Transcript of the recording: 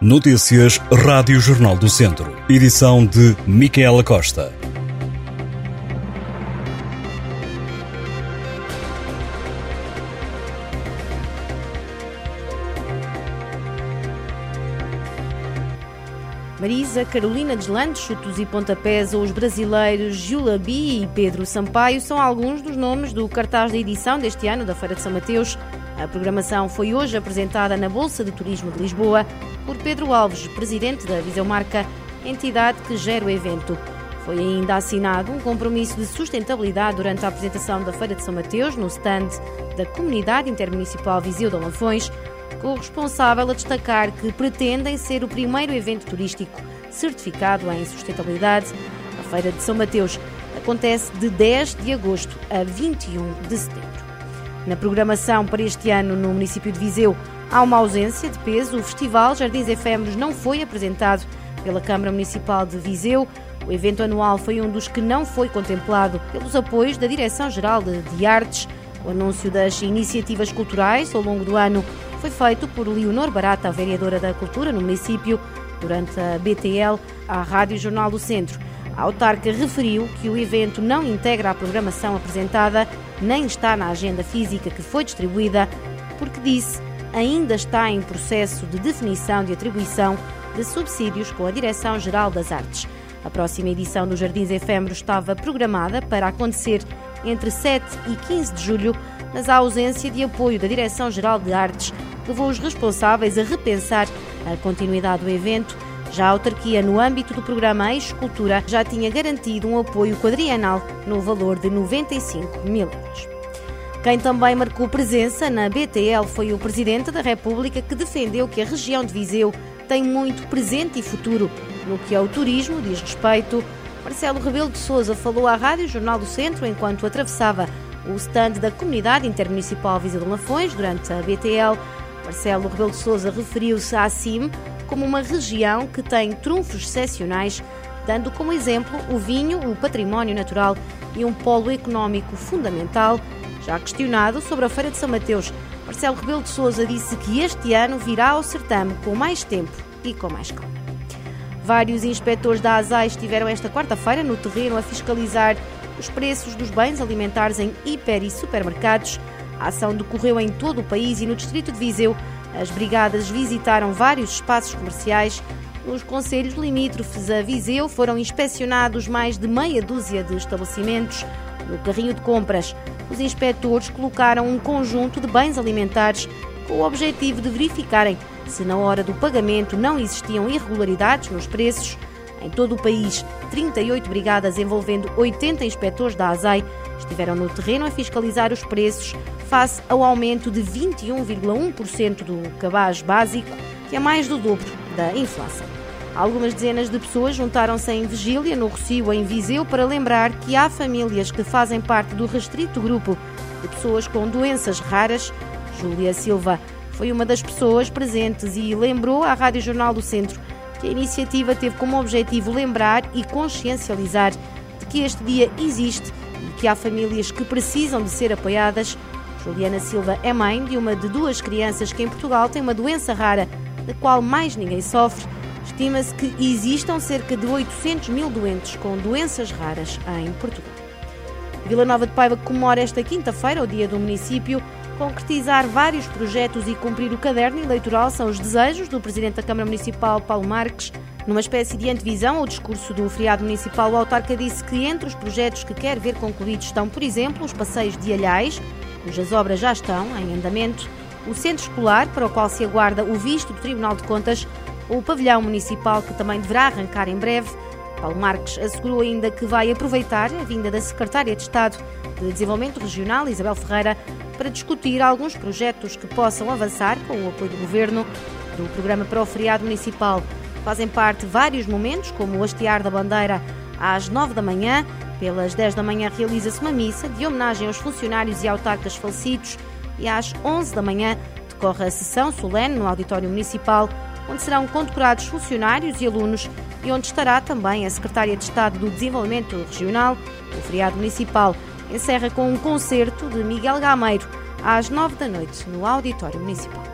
Notícias Rádio Jornal do Centro. Edição de Micaela Costa. Marisa, Carolina Deslandes, chutos e pontapés ou os brasileiros Julabi e Pedro Sampaio são alguns dos nomes do cartaz da edição deste ano da Feira de São Mateus. A programação foi hoje apresentada na Bolsa de Turismo de Lisboa por Pedro Alves, presidente da Viseu Marca, entidade que gera o evento. Foi ainda assinado um compromisso de sustentabilidade durante a apresentação da Feira de São Mateus no stand da Comunidade Intermunicipal Viseu de Lafões, com o responsável a destacar que pretendem ser o primeiro evento turístico certificado em sustentabilidade. A Feira de São Mateus acontece de 10 de agosto a 21 de setembro. Na programação para este ano no município de Viseu há uma ausência de peso. O Festival Jardins Efêmeros não foi apresentado pela Câmara Municipal de Viseu. O evento anual foi um dos que não foi contemplado pelos apoios da Direção-Geral de, de Artes. O anúncio das iniciativas culturais ao longo do ano foi feito por Leonor Barata, a vereadora da Cultura no município, durante a BTL à Rádio Jornal do Centro. A autarca referiu que o evento não integra a programação apresentada, nem está na agenda física que foi distribuída, porque disse ainda está em processo de definição de atribuição de subsídios com a Direção-Geral das Artes. A próxima edição dos Jardins Efêmeros estava programada para acontecer entre 7 e 15 de julho, mas a ausência de apoio da Direção-Geral de Artes levou os responsáveis a repensar a continuidade do evento. Já a autarquia, no âmbito do programa Escultura, já tinha garantido um apoio quadrienal no valor de 95 mil euros. Quem também marcou presença na BTL foi o Presidente da República, que defendeu que a região de Viseu tem muito presente e futuro no que ao turismo diz respeito. Marcelo Rebelo de Sousa falou à Rádio Jornal do Centro enquanto atravessava o stand da Comunidade Intermunicipal Viseu de Lafões durante a BTL. Marcelo Rebelo de Sousa referiu-se à CIM como uma região que tem trunfos excepcionais, dando como exemplo o vinho, o património natural e um polo económico fundamental. Já questionado sobre a Feira de São Mateus, Marcelo Rebelo de Sousa disse que este ano virá ao certame com mais tempo e com mais calma. Vários inspectores da ASAI estiveram esta quarta-feira no terreno a fiscalizar os preços dos bens alimentares em hiper e supermercados. A ação decorreu em todo o país e no distrito de Viseu. As brigadas visitaram vários espaços comerciais. Nos conselhos limítrofes a Viseu foram inspecionados mais de meia dúzia de estabelecimentos. No carrinho de compras, os inspectores colocaram um conjunto de bens alimentares com o objetivo de verificarem se na hora do pagamento não existiam irregularidades nos preços. Em todo o país, 38 brigadas envolvendo 80 inspectores da ASAI estiveram no terreno a fiscalizar os preços face ao aumento de 21,1% do cabaz básico, que é mais do dobro da inflação. Algumas dezenas de pessoas juntaram-se em vigília no Rocio, em Viseu, para lembrar que há famílias que fazem parte do restrito grupo de pessoas com doenças raras. Júlia Silva foi uma das pessoas presentes e lembrou à Rádio Jornal do Centro que a iniciativa teve como objetivo lembrar e consciencializar de que este dia existe que há famílias que precisam de ser apoiadas. Juliana Silva é mãe de uma de duas crianças que em Portugal tem uma doença rara, da qual mais ninguém sofre Estima-se que existam cerca de 800 mil doentes com doenças raras em Portugal. Vila Nova de Paiva comemora esta quinta-feira o Dia do Município. Concretizar vários projetos e cumprir o caderno eleitoral são os desejos do Presidente da Câmara Municipal, Paulo Marques. Numa espécie de antevisão ao discurso do feriado municipal, o autarca disse que entre os projetos que quer ver concluídos estão, por exemplo, os passeios de Alhais, cujas obras já estão em andamento, o centro escolar, para o qual se aguarda o visto do Tribunal de Contas, o pavilhão municipal, que também deverá arrancar em breve. Paulo Marques assegurou ainda que vai aproveitar a vinda da Secretária de Estado de Desenvolvimento Regional, Isabel Ferreira, para discutir alguns projetos que possam avançar com o apoio do Governo do Programa para o Feriado Municipal. Fazem parte vários momentos, como o hastear da bandeira às 9 da manhã. Pelas 10 da manhã realiza-se uma missa de homenagem aos funcionários e autarcas falecidos e às 11 da manhã decorre a sessão solene no Auditório Municipal onde serão condecorados funcionários e alunos e onde estará também a Secretária de Estado do Desenvolvimento Regional. O feriado municipal encerra com um concerto de Miguel Gameiro às nove da noite no Auditório Municipal.